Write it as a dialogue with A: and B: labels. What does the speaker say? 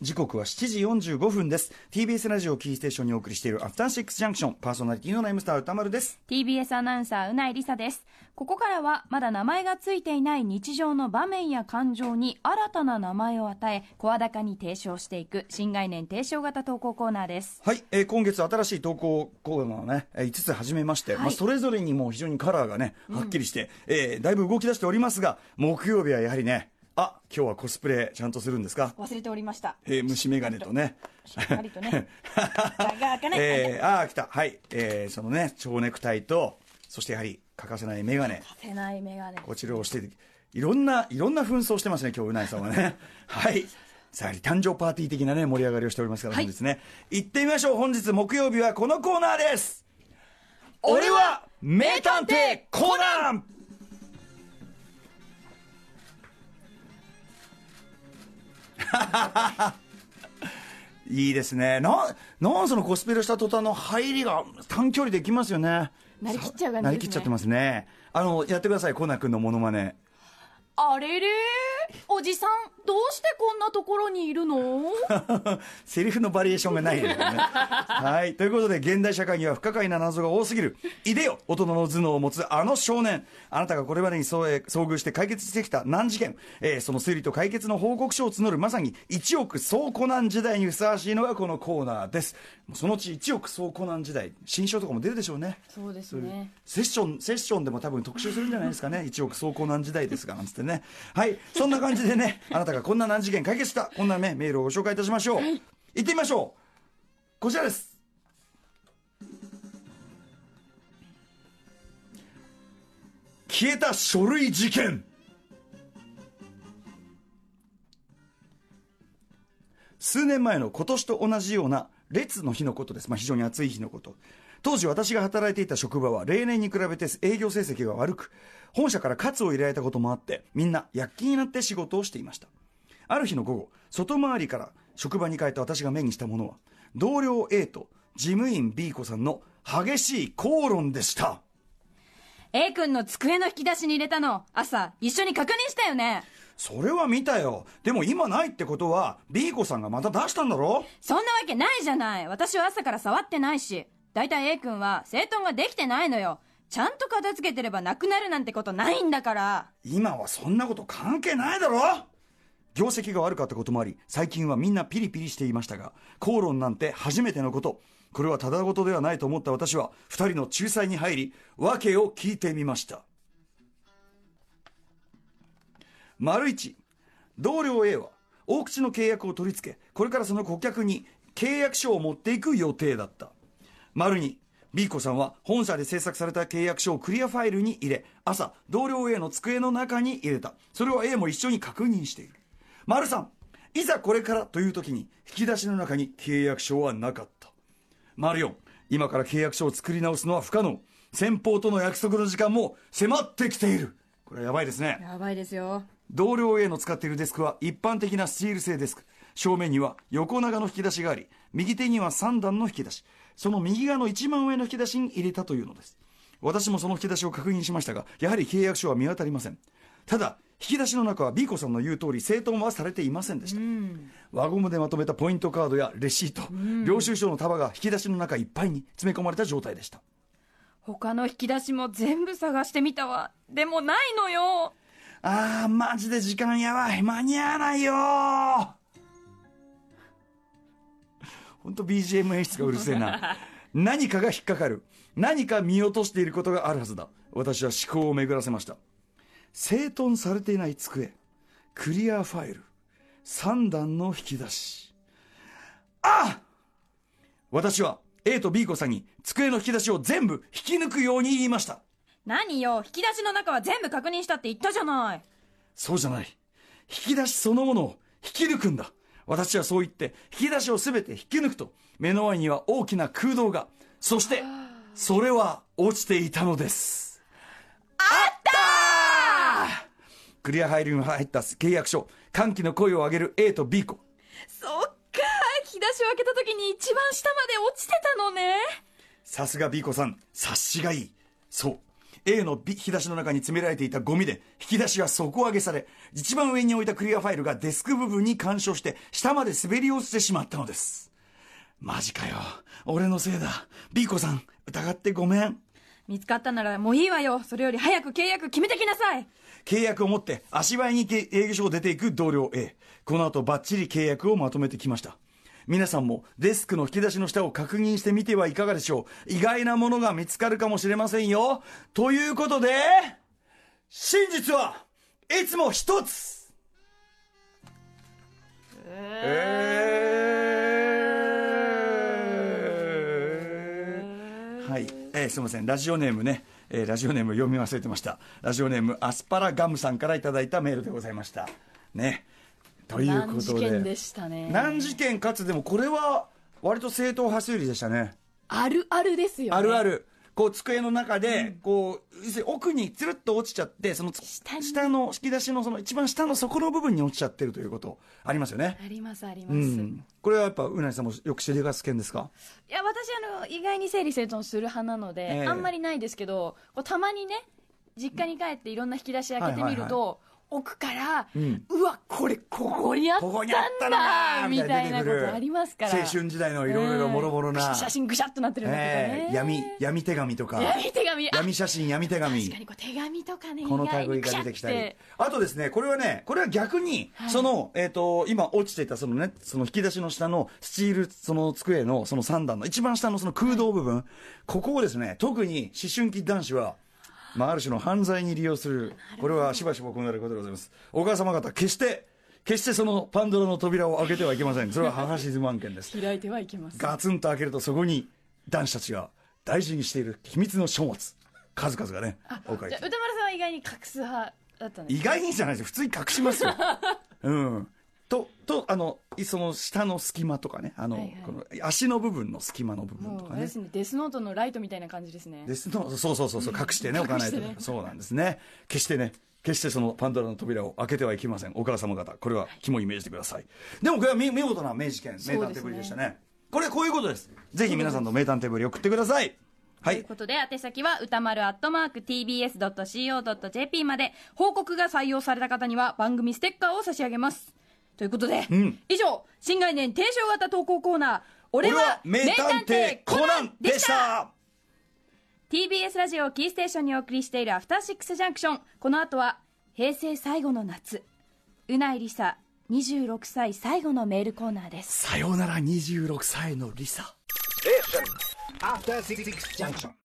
A: 時刻は7時45分です。TBS ラジオキーステーションにお送りしているアフターシックスジャンクションパーソナリティのナイムスター歌丸です。
B: TBS アナウンサーうないりさです。ここからはまだ名前がついていない日常の場面や感情に新たな名前を与え声高に提唱していく新概念提唱型投稿コーナーです。
A: はい、えー今月新しい投稿コーナーをね、えー5つ始めまして、
B: はい。
A: まあ、それぞれにもう非常にカラーがねはっきりして、えーだいぶ動き出しておりますが木曜日はやはりねあ今日はコスプレちゃんとするんですか？
B: 忘れておりました。
A: えー虫眼鏡とね。
B: しっ かりとね。
A: えー、ああ来た。はい、えーそのね蝶ネクタイとそしてやはり欠かせない眼鏡。
B: せない眼鏡。
A: こちらをしていろんないろんな紛争してますね今日うないさんはね。はい。さあ誕生パーティー的なね盛り上がりをしておりますから、
B: はい。
A: 本日ね。行ってみましょう。本日木曜日はこのコーナーです。俺は名探偵コナン いいですね。ななんそのコスプレした途端の入りが短距離できますよね。
B: なりきっちゃう感じね。
A: なりきっちゃってますね。あのやってください。コナン君のモノマネ。
B: あれれおじさんどうしてこんなところにいるの？
A: セリフのバリエーションがないですよね。はい。ということで、現代社会には不可解な謎が多すぎる。いでよ大人の頭脳を持つあの少年。あなたがこれまでに遭遇して解決してきた難事件。えーその推理と解決の報告書を募る、まさに一億総コナン時代にふさわしいのがこのコーナーです。そのうち一億総コナン時代、新書とかも出るでしょうね。
B: そうですね
A: セッション、セッションでも多分特集するんじゃないですかね。一億総コナン時代ですが、なんつってね。はい。そんな感じでね、あなたがこんな難事件解決した、こんなね、メールをご紹介いたしましょう。行ってみましょう。こちらです。消えた書類事件。数年前の今年と同じような列の日のことです。まあ、非常に暑い日のこと。当時私が働いていた職場は例年に比べて営業成績が悪く、本社から喝を入れられたこともあって、みんな躍起になって仕事をしていました。ある日の午後、外回りから職場に帰った私が目にしたものは、同僚 A と事務員 B 子さんの激しい口論でした。
B: A 君の机の引き出しに入れたの朝一緒に確認したよね
A: それは見たよ。でも今ないってことは、B 子さんがまた出したんだろ？
B: そんなわけないじゃない私は朝から触ってないしだいたい A 君は整頓ができてないのよ。ちゃんと片付けてればなくなるなんてことないんだから。
A: 今はそんなこと関係ないだろ。業績が悪かったこともあり最近はみんなピリピリしていましたが口論なんて初めてのこと。これはただごとではないと思った私は2人の仲裁に入り訳を聞いてみました。丸一同僚 A は大口の契約を取り付けこれからその顧客に契約書を持っていく予定だった。丸二 B 子さんは本社で制作された契約書をクリアファイルに入れ朝同僚 A の机の中に入れた。それを A も一緒に確認している。丸三いざこれからという時に引き出しの中に契約書はなかった。丸四今から契約書を作り直すのは不可能。先方との約束の時間も迫ってきている。これはやばいですね。
B: やばいですよ。
A: 同僚 A の使っているデスクは一般的なスチール製デスク正面には横長の引き出しがあり右手には3段の引き出し。その右側の一番上の引き出しに入れたというのです。私もその引き出しを確認しましたがやはり契約書は見当たりません。ただ引き出しの中は B 子さんの言う通り整頓はされていませんでした、輪ゴムでまとめたポイントカードやレシート、領収書の束が引き出しの中いっぱいに詰め込まれた状態でした。
B: 他の引き出しも全部探してみたわ。でもないのよ。
A: あーマジで時間やばい。間に合わないよーほんと BGM 演出がうるせえな。何かが引っかかる。何か見落としていることがあるはずだ。私は思考を巡らせました。整頓されていない机。クリアファイル。3段の引き出し。あ私は A と B 子さんに机の引き出しを全部引き抜くように言いました。
B: 何よ？引き出しの中は全部確認したって言ったじゃない。
A: そうじゃない。引き出しそのものを引き抜くんだ。私はそう言って、引き出しをすべて引き抜くと、目の前には大きな空洞が、そして、それは落ちていたのです。あったクリアファイルに入った契約書、歓喜の声を上げる A と B 子。
B: そっか引き出しを開けた時に一番下まで落ちてたのね
A: さすが B 子さん、察しがいい。そう。A の引き出しの中に詰められていたゴミで引き出しは底上げされ一番上に置いたクリアファイルがデスク部分に干渉して下まで滑り落ちてしまったのです。マジかよ。俺のせいだ。B 子さん疑ってごめん。
B: 見つかったならもういいわよ。それより早く契約決めてきなさい。
A: 契約を持って足早に営業所を出ていく同僚 A この後バッチリ契約をまとめてきました皆さんもデスクの引き出しの下を確認してみてはいかがでしょう。意外なものが見つかるかもしれませんよ。ということで真実はいつも一つ。えー。はい、えーすみません。ラジオネームね、えーラジオネーム読み忘れてました。ラジオネームアスパラガムさんからいただいたメールでございました。ねということで。
B: 難事件でしたね。
A: 難事件かつでもこれは割と正統派推理でしたね。
B: あるあるですよね。
A: あるある。こう机の中で、こう奥につるっと落ちちゃってそのつ
B: 下
A: の引き出しのその一番下の底の部分に落ちちゃってるということありますよね。
B: ありますあります、
A: うん。これはやっぱうなぎさんもよく知りがつ件ですか？
B: いや私あの意外に整理整頓する派なので、
A: ええ。
B: あんまりないですけどこうたまにね実家に帰っていろんな引き出し開けてみると、
A: はい
B: 奥から、う
A: うん
B: わこれここにあったんだみたいなことありますから。
A: 青春時代のいろいろもろもろな、
B: うん写真ぐしゃっとなってるのとかね、
A: ええ闇闇手紙とか。
B: 闇手紙。あ
A: 闇写真闇手紙。
B: 確かにこう手紙とかね
A: この類が出てきたり。あとですね、これはね、これは逆に、
B: はい。
A: その、えっ、と、今落ちていたそのね、その引き出しの下のスチール、その机のその3段の一番下のその空洞部分、ここをですね、特に思春期男子は、まあ、ある種の犯罪に利用する、これはしばしば行われることでございます。お母様方、決して、決してそのパンドラの扉を開けてはいけません。それは母沈む案件です。
B: 開いてはいけます
A: ガツンと開けるとそこに男子たちが大事にしている秘密の書物、数々がね、置か
B: じゃあ歌丸さんは意外に隠す派だったんです
A: 意外にじゃないですよ普通に隠しますよ。うん。と、と、あの、いその下の隙間とかね、あの、
B: はいはい
A: この足の部分の隙間の部分とかね
B: で。すねデスノートのライトみたいな感じですね
A: ですの、そうそうそうそう、隠してね、置かないと、
B: ね
A: そうなんですね。決してね、決してそのパンドラの扉を開けてはいけません。お母様方、これは肝に銘じてください。でもこれは見見事な名事件、名探偵ぶりでしたね。これ、こういうことです。ぜひ皆さんの名探偵ぶり送ってください。はい。
B: ということで、宛先は歌丸アットマーク tbs.co.jp まで、報告が採用された方には番組ステッカーを差し上げます。ということで、
A: ん
B: 以上、新概念提唱型投稿コーナー、
A: 俺は名探偵コナンでした。
B: TBS ラジオをキーステーションにお送りしているアフターシックスジャンクション。この後は、平成最後の夏。うないりさ、26歳最後のメールコーナーです。
A: さようなら26歳のリサ。
C: After Six Junction.